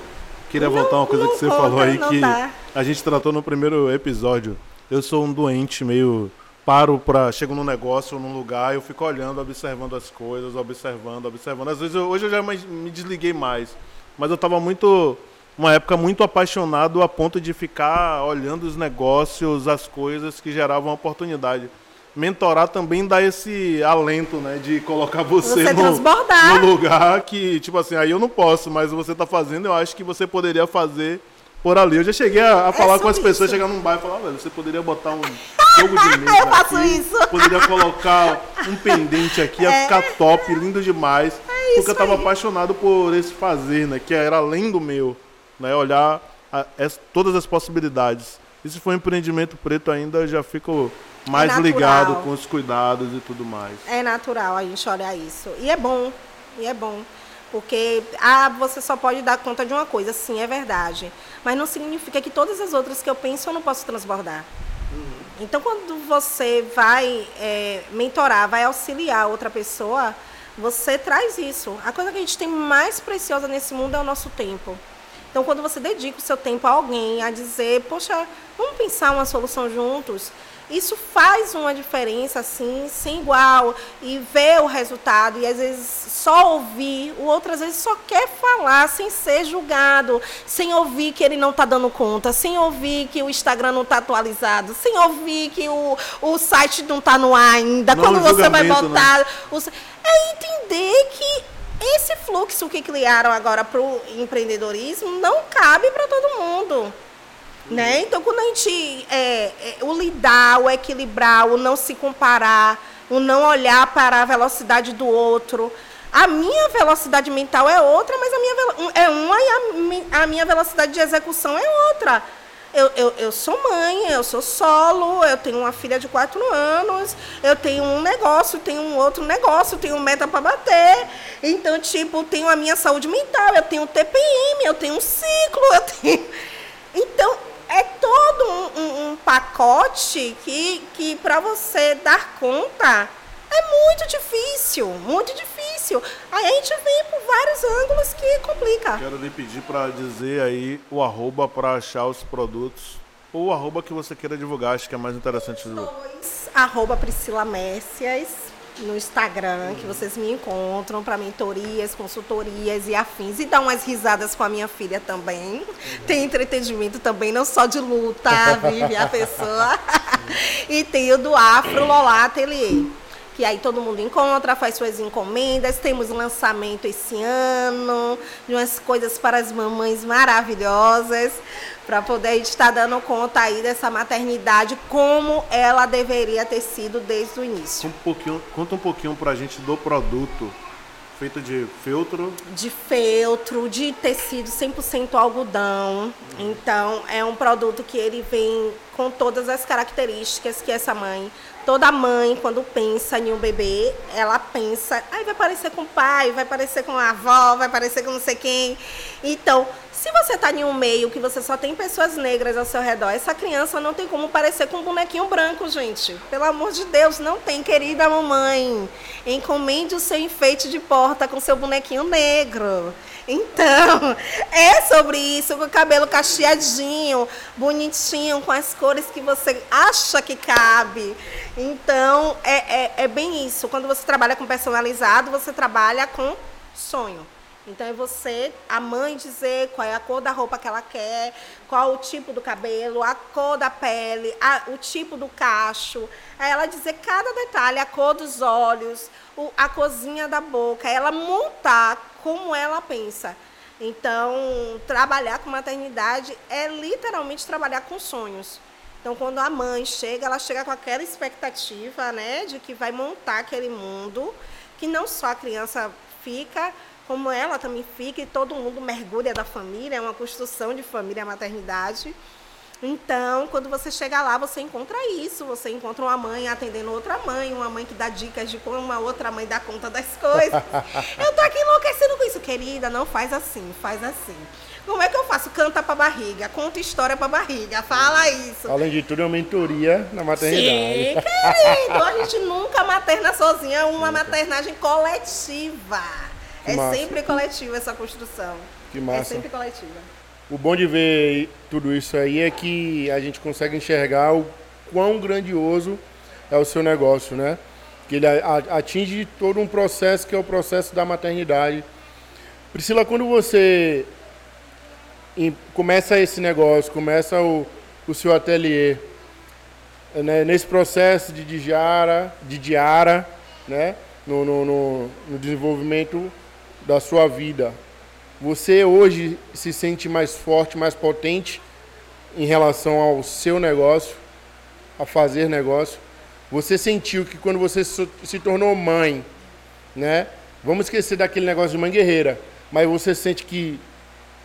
queria não, voltar uma coisa que você conta, falou aí que dá. a gente tratou no primeiro episódio. Eu sou um doente meio paro para chego num negócio ou num lugar, eu fico olhando, observando as coisas, observando, observando. Às vezes eu, hoje eu já me desliguei mais, mas eu estava muito uma época muito apaixonado a ponto de ficar olhando os negócios, as coisas que geravam oportunidade. Mentorar também dá esse alento, né? De colocar você, você no, no, lugar que, tipo assim, aí eu não posso, mas você está fazendo, eu acho que você poderia fazer por ali. Eu já cheguei a, a é falar com as pessoas, chegar num bairro e falar, velho, você poderia botar um jogo de mesa Eu faço aqui, isso. Poderia colocar um pendente aqui, ia é. ficar top, lindo demais. É porque eu estava apaixonado por esse fazer, né? Que era além do meu né? olhar a, todas as possibilidades. E se for empreendimento preto ainda, eu já fico mais natural. ligado com os cuidados e tudo mais. É natural a gente olhar isso. E é bom, e é bom. Porque ah, você só pode dar conta de uma coisa, sim, é verdade. Mas não significa que todas as outras que eu penso eu não posso transbordar. Então, quando você vai é, mentorar, vai auxiliar outra pessoa, você traz isso. A coisa que a gente tem mais preciosa nesse mundo é o nosso tempo. Então, quando você dedica o seu tempo a alguém, a dizer, poxa, vamos pensar uma solução juntos, isso faz uma diferença, assim, sem igual. E ver o resultado, e às vezes só ouvir, o outro às vezes só quer falar sem ser julgado, sem ouvir que ele não está dando conta, sem ouvir que o Instagram não está atualizado, sem ouvir que o, o site não está no ar ainda. Não, Quando você vai julgamento, botar. sa- é entender que esse fluxo que criaram agora para o empreendedorismo não cabe para todo mundo. Né? Então, quando a gente. É, é, o lidar, o equilibrar, o não se comparar, o não olhar para a velocidade do outro. A minha velocidade mental é outra, mas a minha é uma e a, a minha velocidade de execução é outra. Eu, eu, eu sou mãe, eu sou solo, eu tenho uma filha de quatro anos, eu tenho um negócio, tenho um outro negócio, tenho meta para bater. Então, tipo, tenho a minha saúde mental, eu tenho TPM, eu tenho um ciclo, eu tenho. Então, é todo um, um- um pacote que, que para você dar conta é muito difícil, muito difícil. Aí a gente vem por vários ângulos que complica. Quero lhe pedir para dizer aí o arroba para achar os produtos. Ou o arroba que você queira divulgar, acho que é mais interessante. Dois, arroba Priscila Messias no Instagram, que vocês me encontram para mentorias, consultorias e afins. E dá umas risadas com a minha filha também. Tem entretenimento também, não só de luta, vive a pessoa. e tem o do Afro Lolá Atelier. Que aí todo mundo encontra, faz suas encomendas. Temos lançamento esse ano de umas coisas para as mamães maravilhosas, para poder a gente estar dando conta aí dessa maternidade como ela deveria ter sido desde o início. Um pouquinho, conta um pouquinho pra gente do produto feito de feltro. de feltro, de tecido 100% algodão. Então, é um produto que ele vem com todas as características que essa mãe, toda mãe, quando pensa em um bebê, ela pensa, ai, vai parecer com o pai, vai parecer com a avó, vai parecer com não sei quem. Então, se você está em um meio que você só tem pessoas negras ao seu redor, essa criança não tem como parecer com um bonequinho branco, gente. Pelo amor de Deus, não tem, querida mamãe. Encomende o seu enfeite de porta com seu bonequinho negro. Então, é sobre isso, com o cabelo cacheadinho, bonitinho, com as cores que você acha que cabe. Então, é, é, é bem isso. Quando você trabalha com personalizado, você trabalha com sonho. Então é você, a mãe, dizer qual é a cor da roupa que ela quer, qual o tipo do cabelo, a cor da pele, a- o tipo do cacho. Aí ela dizer cada detalhe, a cor dos olhos, o- a cozinha da boca, ela montar como ela pensa. Então, trabalhar com maternidade é literalmente trabalhar com sonhos. Então, quando a mãe chega, ela chega com aquela expectativa, né, de que vai montar aquele mundo, que não só a criança fica, como ela também fica, e todo mundo mergulha da família, é uma construção de família, a maternidade. Então, quando você chega lá, você encontra isso. Você encontra uma mãe atendendo outra mãe, uma mãe que dá dicas de como uma outra mãe dá conta das coisas. Eu tô aqui enlouquecendo com isso. Querida, não faz assim, faz assim. Como é que eu faço? Canta pra barriga, conta história pra barriga, fala isso. Além de tudo, é uma mentoria na Sim, maternidade. querido, a gente nunca materna sozinha, é uma maternagem coletiva. Que é massa. sempre coletiva essa construção. Que É massa. sempre coletiva. O bom de ver tudo isso aí é que a gente consegue enxergar o quão grandioso é o seu negócio, né? Que ele atinge todo um processo que é o processo da maternidade. Priscila, quando você começa esse negócio, começa o, o seu ateliê, né, nesse processo de diara, de diara, né, no, no, no, no desenvolvimento da sua vida, você hoje se sente mais forte, mais potente em relação ao seu negócio, a fazer negócio? Você sentiu que quando você se tornou mãe, né? Vamos esquecer daquele negócio de mãe guerreira, mas você sente que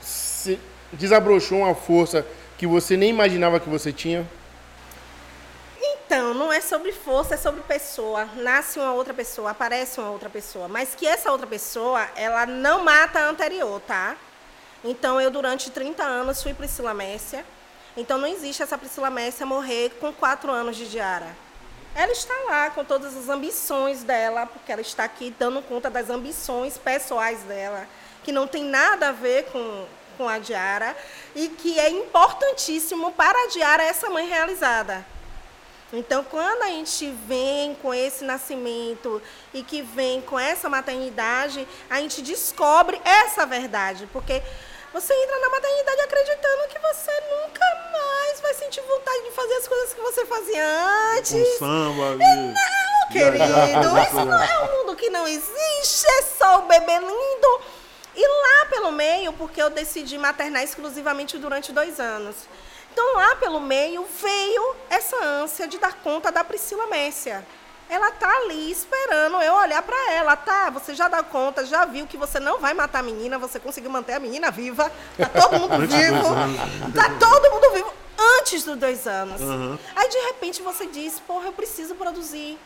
se desabrochou uma força que você nem imaginava que você tinha? Então, não é sobre força, é sobre pessoa. Nasce uma outra pessoa, aparece uma outra pessoa. Mas que essa outra pessoa, ela não mata a anterior, tá? Então, eu, durante 30 anos, fui Priscila Messia. Então, não existe essa Priscila Messia morrer com 4 anos de Diara. Ela está lá com todas as ambições dela, porque ela está aqui dando conta das ambições pessoais dela, que não tem nada a ver com, com a Diara, e que é importantíssimo para a Diara essa mãe realizada. Então, quando a gente vem com esse nascimento e que vem com essa maternidade, a gente descobre essa verdade, porque você entra na maternidade acreditando que você nunca mais vai sentir vontade de fazer as coisas que você fazia antes. Com samba, Não, querido, isso não é um mundo que não existe, é só o bebê lindo. E lá pelo meio, porque eu decidi maternar exclusivamente durante dois anos. Então, lá pelo meio, veio essa ânsia de dar conta da Priscila Messia. Ela tá ali esperando eu olhar para ela. Tá, você já dá conta, já viu que você não vai matar a menina, você conseguiu manter a menina viva. Tá todo mundo vivo. Tá todo mundo vivo antes dos dois anos. Uhum. Aí, de repente, você diz, porra, eu preciso produzir.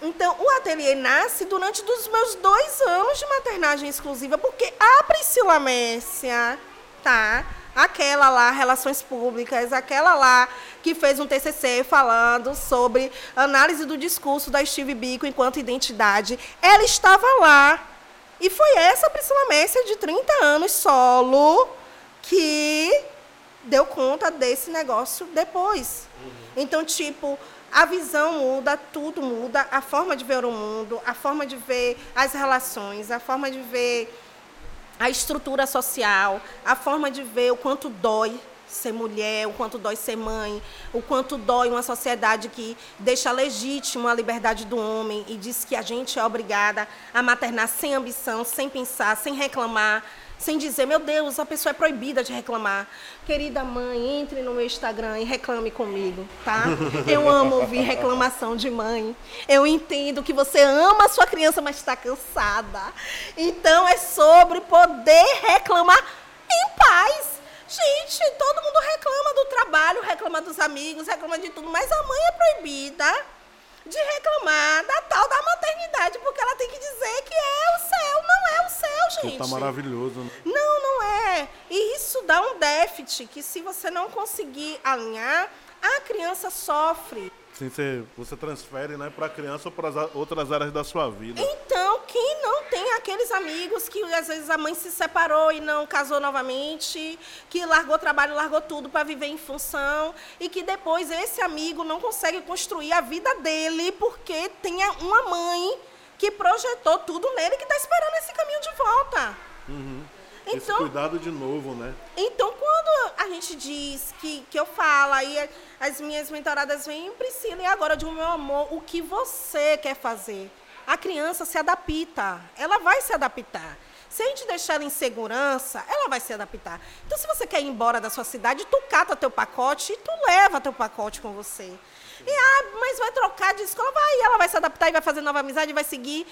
Então, o ateliê nasce durante dos meus dois anos de maternagem exclusiva, porque a Priscila Messia, tá? Aquela lá, Relações Públicas, aquela lá que fez um TCC falando sobre análise do discurso da Steve Biko enquanto identidade, ela estava lá. E foi essa Priscila Messia de 30 anos solo que deu conta desse negócio depois. Então, tipo, a visão muda, tudo muda, a forma de ver o mundo, a forma de ver as relações, a forma de ver a estrutura social, a forma de ver o quanto dói ser mulher, o quanto dói ser mãe, o quanto dói uma sociedade que deixa legítimo a liberdade do homem e diz que a gente é obrigada a maternar sem ambição, sem pensar, sem reclamar, sem dizer, meu Deus, a pessoa é proibida de reclamar. Querida mãe, entre no meu Instagram e reclame comigo, tá? Eu amo ouvir reclamação de mãe. Eu entendo que você ama a sua criança, mas está cansada. Então é sobre poder reclamar em paz. Gente, todo mundo reclama do trabalho, reclama dos amigos, reclama de tudo, mas a mãe é proibida de reclamar da tal da maternidade, porque ela tem que dizer que é o céu, céu, gente. Tá maravilhoso, né? Não, não é. E isso dá um déficit que se você não conseguir alinhar, a criança sofre. Sim, você, você transfere né, para a criança ou para as outras áreas da sua vida. Então, quem não tem aqueles amigos que às vezes a mãe se separou e não casou novamente, que largou trabalho, largou tudo para viver em função, e que depois esse amigo não consegue construir a vida dele porque tem uma mãe que projetou tudo nele que está esperando esse caminho de volta. Uhum. Então, Esse cuidado de novo, né? Então, quando a gente diz que, que eu falo, aí as minhas mentoradas vêm, Priscila, e agora, de meu amor, o que você quer fazer? A criança se adapta, ela vai se adaptar. Se a gente deixar ela em segurança, ela vai se adaptar. Então, se você quer ir embora da sua cidade, tu cata teu pacote e tu leva teu pacote com você. E, ah, mas vai trocar de escola? Vai, ela vai se adaptar e vai fazer nova amizade, vai seguir.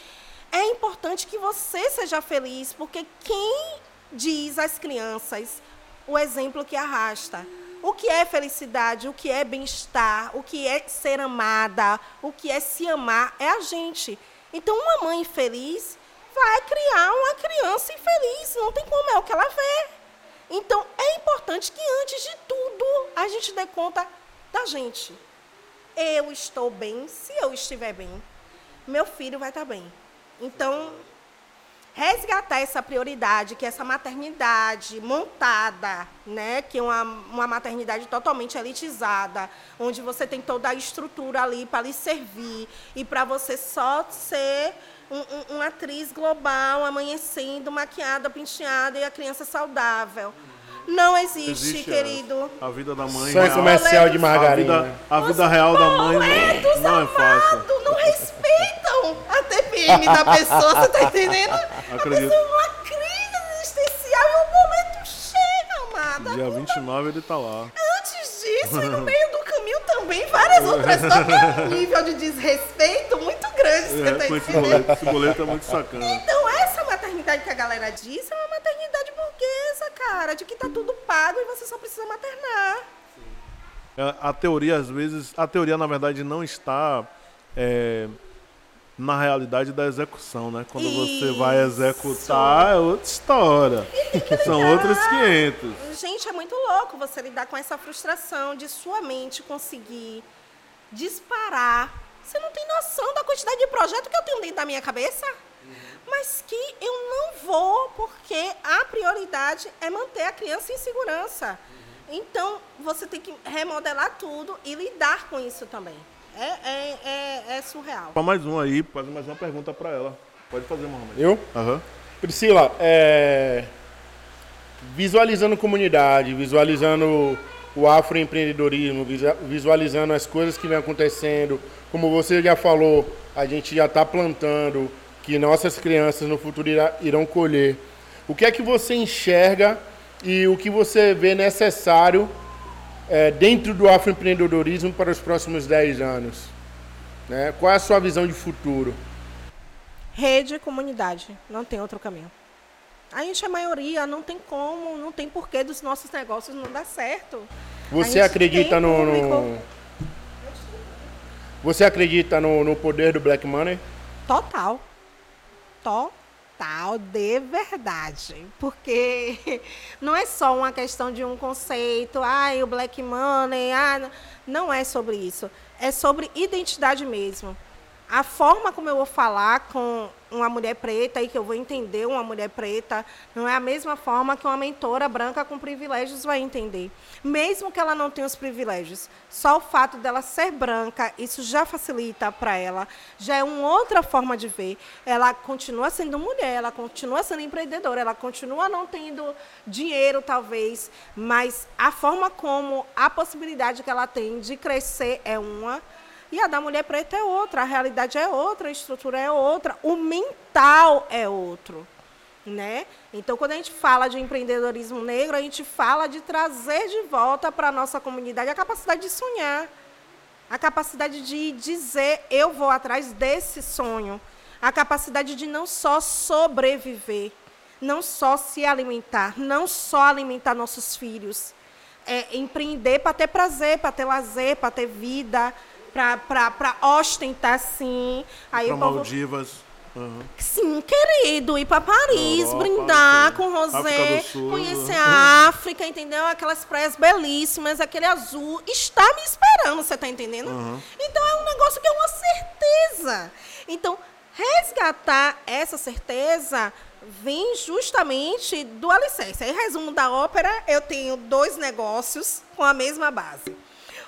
É importante que você seja feliz, porque quem diz às crianças o exemplo que arrasta. O que é felicidade, o que é bem-estar, o que é ser amada, o que é se amar, é a gente. Então, uma mãe feliz vai criar uma criança infeliz, não tem como, é o que ela vê. Então, é importante que, antes de tudo, a gente dê conta da gente. Eu estou bem se eu estiver bem. Meu filho vai estar bem. Então, resgatar essa prioridade, que é essa maternidade montada, né, que é uma, uma maternidade totalmente elitizada, onde você tem toda a estrutura ali para lhe servir e para você só ser um, um, uma atriz global, amanhecendo, maquiada, penteada e a criança saudável. Não existe, existe querido. A, a, vida da mãe. Só é comercial de margarina. A vida, a vida real da mãe não, não é fácil. Não respeitam a TPM da pessoa, você tá entendendo? Acredito. A pessoa é uma crise existencial e o momento chega, amada. Dia 29 ele tá lá. Antes disso, e no meio do caminho também, várias outras coisas. um nível de desrespeito muito grande, você é, tá esse boleto, esse boleto é muito sacana. Então, essa maternidade que a galera diz é uma maternidade cara de que tá tudo pago e você só precisa maternar. É, A teoria, às vezes, a teoria, na verdade, não está é, na realidade da execução, né? Quando você vai Isso. executar, é outra história. São outros 500. Gente, é muito louco você lidar com essa frustração de sua mente conseguir disparar. Você não tem noção da quantidade de projeto que eu tenho dentro da minha cabeça. Mas que eu não vou, porque a prioridade é manter a criança em segurança. Então, você tem que remodelar tudo e lidar com isso também. É, é, é, é surreal. Para mais um aí, fazer mais uma pergunta para ela. Pode fazer, Mohamed. Eu? Aham. Priscila, é, visualizando comunidade, visualizando o afroempreendedorismo, visualizando as coisas que vem acontecendo, como você já falou, a gente já está plantando, que nossas crianças no futuro irá- irão colher. O que é que você enxerga e o que você vê necessário é, dentro do afroempreendedorismo para os próximos 10 anos? Né? Qual é a sua visão de futuro? Rede e comunidade, não tem outro caminho. A gente é maioria, não tem como, não tem porquê dos nossos negócios não dar certo. Você acredita no, no- Você acredita no, no poder do Black Money? Total. Total, de verdade. Porque não é só uma questão de um conceito, ai, o black money, ah, não- não é sobre isso. É sobre identidade mesmo. A forma como eu vou falar com uma mulher preta e que eu vou entender uma mulher preta não é a mesma forma que uma mentora branca com privilégios vai entender. Mesmo que ela não tenha os privilégios, só o fato dela ser branca, isso já facilita para ela, já é uma outra forma de ver. Ela continua sendo mulher, ela continua sendo empreendedora, ela continua não tendo dinheiro, talvez, mas a forma como a possibilidade que ela tem de crescer é uma. E a da mulher preta é outra, a realidade é outra, a estrutura é outra, o mental é outro. Né? Então, quando a gente fala de empreendedorismo negro, a gente fala de trazer de volta para a nossa comunidade a capacidade de sonhar, a capacidade de dizer eu vou atrás desse sonho, a capacidade de não só sobreviver, não só se alimentar, não só alimentar nossos filhos, é empreender para ter prazer, para ter lazer, para ter vida, para ostentar sim. Aí povo- Maldivas. Aham. Sim, querido, ir para Paris, Europa, brindar com Rosé, conhecer a África, entendeu? Aquelas praias belíssimas, aquele azul, está me esperando, você tá entendendo? Então é um negócio que é uma certeza. Então, resgatar essa certeza vem justamente do alicerce. Aí, resumo da ópera, eu tenho dois negócios com a mesma base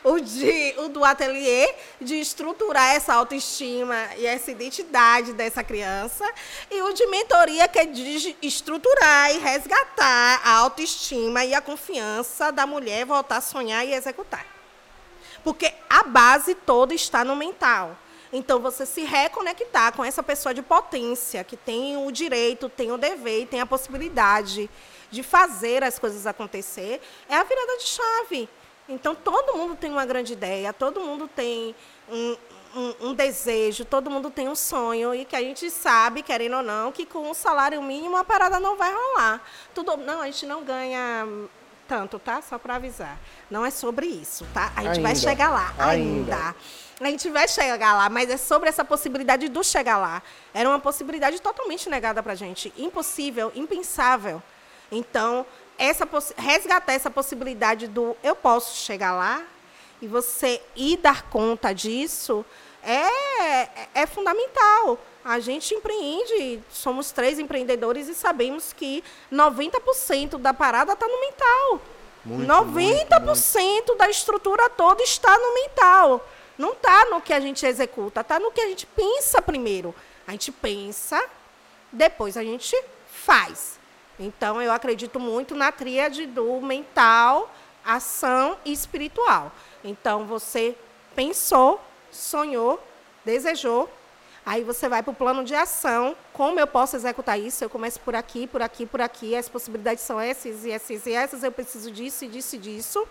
o, de, o do ateliê, de estruturar essa autoestima e essa identidade dessa criança, e o de mentoria, que é de estruturar e resgatar a autoestima e a confiança da mulher voltar a sonhar e executar. Porque a base toda está no mental. Então, você se reconectar com essa pessoa de potência, que tem o direito, tem o dever tem a possibilidade de fazer as coisas acontecer, é a virada de chave. Então, todo mundo tem uma grande ideia, todo mundo tem um, um, um desejo, todo mundo tem um sonho, e que a gente sabe, querendo ou não, que com o salário mínimo a parada não vai rolar. Tudo, não, a gente não ganha tanto, tá? Só para avisar. Não é sobre isso, tá? A gente vai Ainda. chegar lá. Ainda. ainda. A gente vai chegar lá, mas é sobre essa possibilidade do chegar lá. Era uma possibilidade totalmente negada para gente. Impossível, impensável. Então, essa resgatar essa possibilidade do eu posso chegar lá e você ir dar conta disso é, é fundamental. A gente empreende, somos três empreendedores e sabemos que 90% da parada está no mental. Muito, 90% da estrutura toda está no mental. Não está no que a gente executa, está no que a gente pensa primeiro. A gente pensa, depois a gente faz. Então, eu acredito muito na tríade do mental, ação e espiritual. Então, você pensou, sonhou, desejou, aí você vai para o plano de ação. Como eu posso executar isso? Eu começo por aqui, por aqui, por aqui. As possibilidades são essas e essas e essas. Eu preciso disso e disso e disso.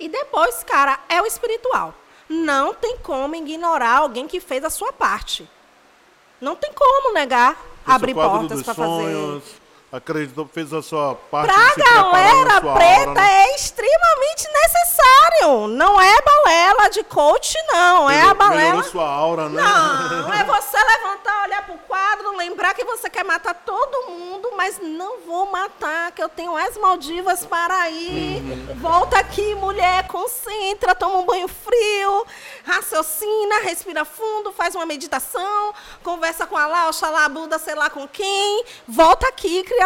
E depois, cara, é o espiritual. Não tem como ignorar alguém que fez a sua parte. Não tem como negar abrir portas para fazer. Acreditou, fez a sua parte. Pra galera preta né? é extremamente necessário. Não é balela de coach, não. É a balela. sua aura, né? Não, é você levantar, olhar pro quadro, lembrar que você quer matar todo mundo, mas não vou matar, que eu tenho as Maldivas para ir. Volta aqui, mulher, concentra, toma um banho frio, raciocina, respira fundo, faz uma meditação, conversa com Allah, Oxalá, Buda, sei lá com quem. Volta aqui, criatura,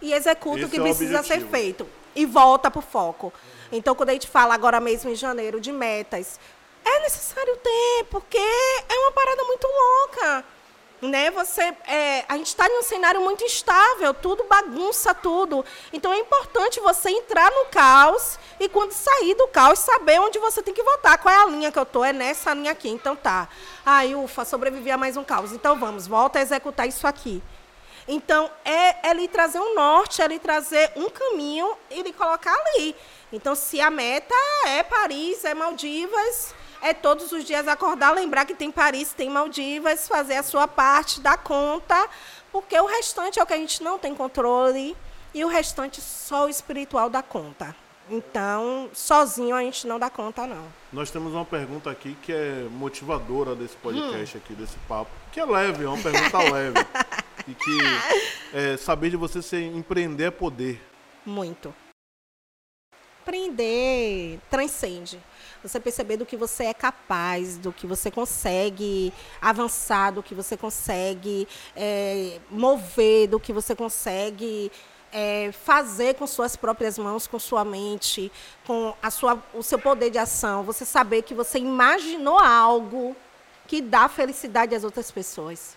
e executa Esse o que é o precisa ser objetivo. feito. E volta pro foco. Então, quando a gente fala agora mesmo em janeiro de metas, é necessário ter, porque é uma parada muito louca. Né? Você, é, a gente está em um cenário muito instável, tudo bagunça tudo. Então é importante você entrar no caos e quando sair do caos saber onde você tem que voltar. Qual é a linha que eu tô? É nessa linha aqui. Então tá. Ai, ufa, sobrevivi a mais um caos. Então vamos, volta a executar isso aqui. Então, é, é lhe trazer um norte, é lhe trazer um caminho e lhe colocar ali. Então, se a meta é Paris, é Maldivas, é todos os dias acordar, lembrar que tem Paris, tem Maldivas, fazer a sua parte, dar conta, porque o restante é o que a gente não tem controle e o restante só o espiritual dá conta. Então, sozinho a gente não dá conta, não. Nós temos uma pergunta aqui que é motivadora desse podcast Hum. aqui, desse papo. Que é leve, é uma pergunta leve. E que é, saber de você ser empreender é poder. Muito. Aprender transcende. Você perceber do que você é capaz, do que você consegue avançar, do que você consegue é, mover, do que você consegue é, fazer com suas próprias mãos, com sua mente, com a sua, o seu poder de ação. Você saber que você imaginou algo que dá felicidade às outras pessoas.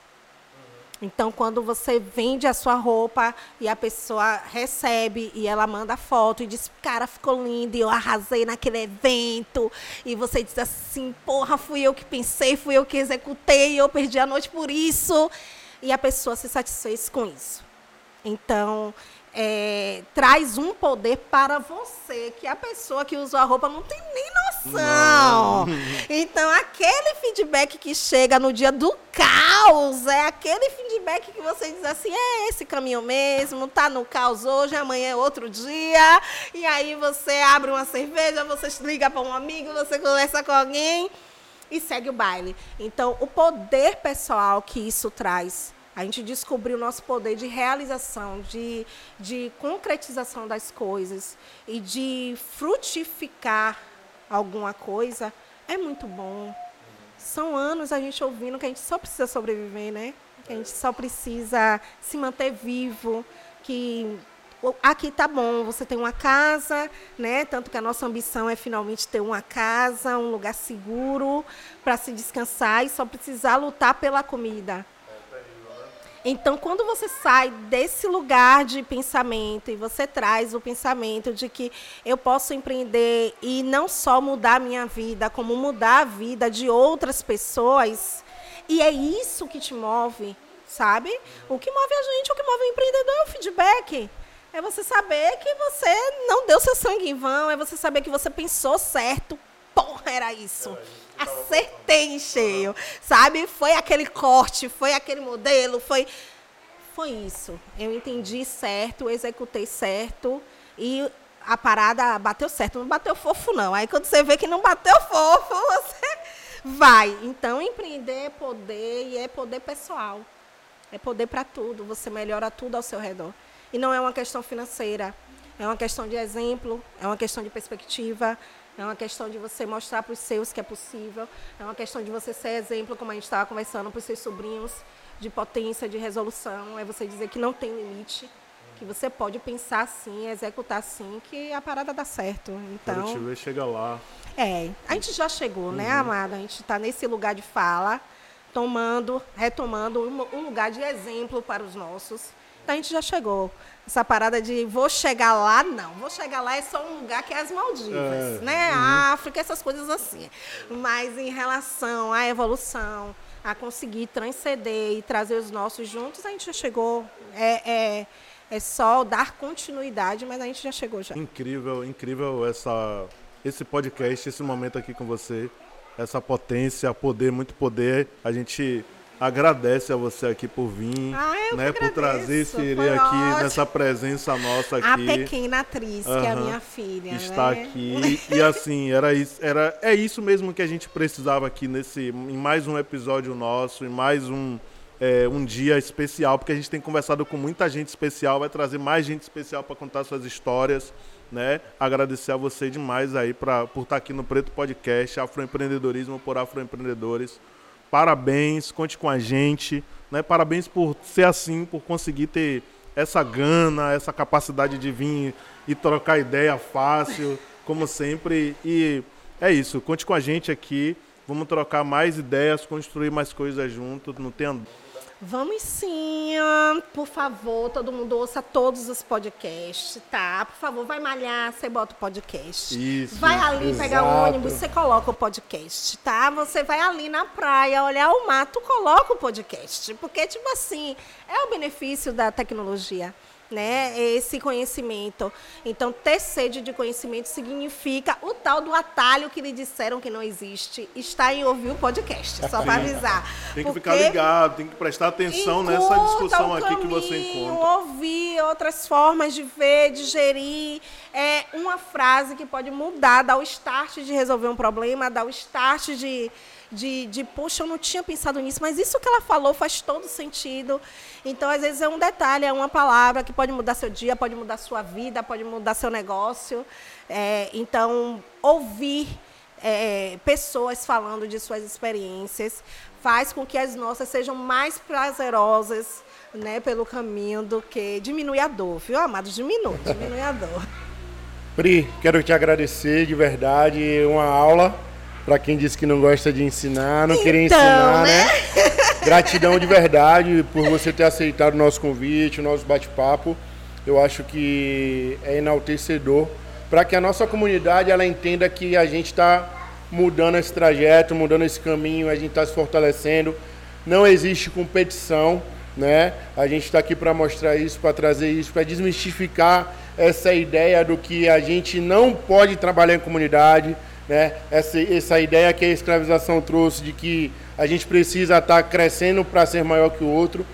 Então, quando você vende a sua roupa e a pessoa recebe e ela manda foto e diz, cara, ficou lindo eu arrasei naquele evento. E você diz assim, porra, fui eu que pensei, fui eu que executei, eu perdi a noite por isso. E a pessoa se satisfez com isso. Então, é, traz um poder para você que a pessoa que usou a roupa não tem nem noção. Então, aquele feedback que chega no dia do caos é aquele feedback que você diz assim: é esse caminho mesmo, tá no caos hoje, amanhã é outro dia. E aí você abre uma cerveja, você liga para um amigo, você conversa com alguém e segue o baile. Então, o poder pessoal que isso traz a gente descobriu o nosso poder de realização, de, de concretização das coisas e de frutificar alguma coisa é muito bom. São anos a gente ouvindo que a gente só precisa sobreviver, né? Que a gente só precisa se manter vivo, que aqui tá bom, você tem uma casa, né? Tanto que a nossa ambição é finalmente ter uma casa, um lugar seguro para se descansar e só precisar lutar pela comida. Então, quando você sai desse lugar de pensamento e você traz o pensamento de que eu posso empreender e não só mudar a minha vida, como mudar a vida de outras pessoas, e é isso que te move, sabe? O que move a gente, o que move o empreendedor é o feedback. É você saber que você não deu seu sangue em vão, é você saber que você pensou certo. Porra, era isso. Acertei em cheio, sabe? Foi aquele corte, foi aquele modelo, foi foi isso. Eu entendi certo, executei certo e a parada bateu certo. Não bateu fofo, não. Aí quando você vê que não bateu fofo, você vai. Então, empreender é poder e é poder pessoal. É poder para tudo. Você melhora tudo ao seu redor. E não é uma questão financeira. É uma questão de exemplo, é uma questão de perspectiva, é uma questão de você mostrar para os seus que é possível, é uma questão de você ser exemplo, como a gente estava conversando, para os seus sobrinhos, de potência, de resolução. É você dizer que não tem limite, que você pode pensar assim, executar assim, que a parada dá certo. Então, te ver chegar lá. é, a gente já chegou, né, amada? A gente está nesse lugar de fala, tomando, retomando um, um lugar de exemplo para os nossos. A gente já chegou. Essa parada de vou chegar lá, não. Vou chegar lá é só um lugar que é as Maldivas, É, né? A África, essas coisas assim. Mas em relação à evolução, a conseguir transcender e trazer os nossos juntos, a gente já chegou. É, é, é só dar continuidade, mas a gente já chegou já. Incrível, incrível essa, esse podcast, esse momento aqui com você. Essa potência, poder, muito poder. A gente agradece a você aqui por vir, Ah, né, por trazer esse irê aqui ótimo. nessa presença nossa A aqui. pequena atriz, que é a minha filha. está né? aqui e assim era isso era é isso mesmo que a gente precisava aqui nesse em mais um episódio nosso em mais um é, um dia especial porque a gente tem conversado com muita gente especial vai trazer mais gente especial para contar suas histórias né agradecer a você demais aí pra, por estar aqui no Preto Podcast Afroempreendedorismo por Afroempreendedores parabéns conte com a gente né parabéns por ser assim por conseguir ter essa gana, essa capacidade de vir e trocar ideia fácil, como sempre. E é isso, conte com a gente aqui. Vamos trocar mais ideias, construir mais coisas juntos. Não tem Vamos sim, por favor, todo mundo ouça todos os podcasts, tá? Por favor, vai malhar, você bota o podcast. Isso, Vai ali pegar o exato. ônibus, você coloca o podcast, tá? Você vai ali na praia, olhar o mato, coloca o podcast. Porque, tipo assim, é o benefício da tecnologia. Né, esse conhecimento. Então, ter sede de conhecimento significa o tal do atalho que lhe disseram que não existe. Está em ouvir o podcast, só para avisar. Tem que Porque ficar ligado, tem que prestar atenção nessa discussão aqui que você encontra. Ouvir outras formas de ver, de gerir. É uma frase que pode mudar, dar o start de resolver um problema, dar o start de, de, de, eu não tinha pensado nisso, mas isso que ela falou faz todo sentido. Então, às vezes, é um detalhe, é uma palavra que pode mudar seu dia, pode mudar sua vida, pode mudar seu negócio. É, então, ouvir é, pessoas falando de suas experiências faz com que as nossas sejam mais prazerosas né, pelo caminho do que diminui a dor, viu, amado? Diminui, diminui a dor. Pri, quero te agradecer de verdade. Uma aula para quem disse que não gosta de ensinar, não queria Então, ensinar, né? né? Gratidão de verdade por você ter aceitado o nosso convite, o nosso bate-papo. Eu acho que é enaltecedor para que a nossa comunidade ela entenda que a gente está mudando esse trajeto, mudando esse caminho, a gente está se fortalecendo. Não existe competição, né? A gente está aqui para mostrar isso, para trazer isso, para desmistificar essa ideia do que a gente não pode trabalhar em comunidade, né? Essa, essa ideia que a escravização trouxe de que a gente precisa estar crescendo para ser maior que o outro.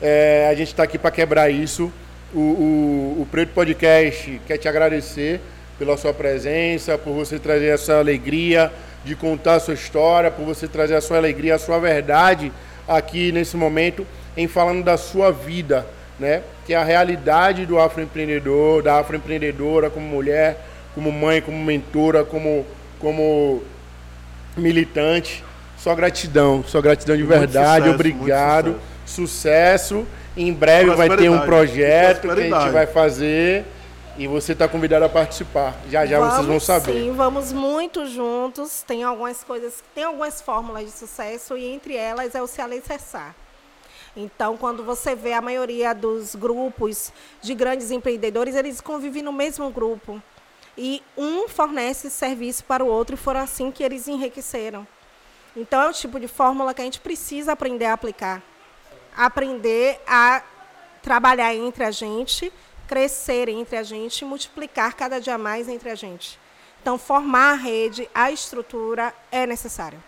É, a gente está aqui para quebrar isso. O, o, o Preto Podcast quer te agradecer pela sua presença, por você trazer essa alegria de contar a sua história, por você trazer a sua alegria, a sua verdade aqui nesse momento, em falando da sua vida, né? Que é a realidade do afroempreendedor, da afroempreendedora como mulher, como mãe, como mentora, como, como militante. Só gratidão, só gratidão de Muito verdade, sucesso, obrigado. muito Sucesso. Em breve vai ter um projeto que a gente vai fazer e você está convidado a participar. Já já vocês vão Vamos saber. Sim, vamos muito juntos. Tem algumas coisas, tem algumas fórmulas de sucesso e entre elas é o se alicerçar. Então, quando você vê a maioria dos grupos de grandes empreendedores, eles convivem no mesmo grupo. E um fornece serviço para o outro e foram assim que eles enriqueceram. Então, é o tipo de fórmula que a gente precisa aprender a aplicar. Aprender a trabalhar entre a gente, crescer entre a gente, multiplicar cada dia mais entre a gente. Então, formar a rede, a estrutura é necessário.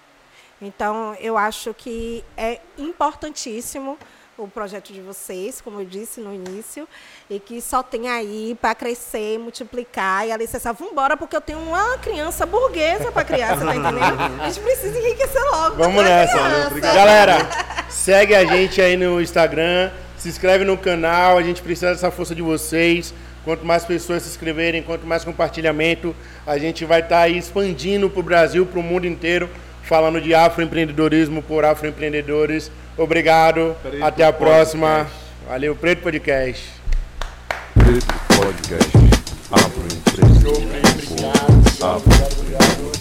Então, eu acho que é importantíssimo o projeto de vocês, como eu disse no início, e que só tem aí para crescer, multiplicar e alicerçar. Vamos embora, porque eu tenho uma criança burguesa para criar, você tá entendendo? A gente precisa enriquecer logo. Vamos Uma nessa. criança. Galera, segue a gente aí no Instagram, se inscreve no canal, a gente precisa dessa força de vocês. Quanto mais pessoas se inscreverem, quanto mais compartilhamento, a gente vai estar aí expandindo para o Brasil, para o mundo inteiro, falando de afroempreendedorismo por afroempreendedores. Obrigado, Preto até a próxima. Podcast. Valeu, Preto Podcast. Preto Podcast. Afroempreendedorismo por Afro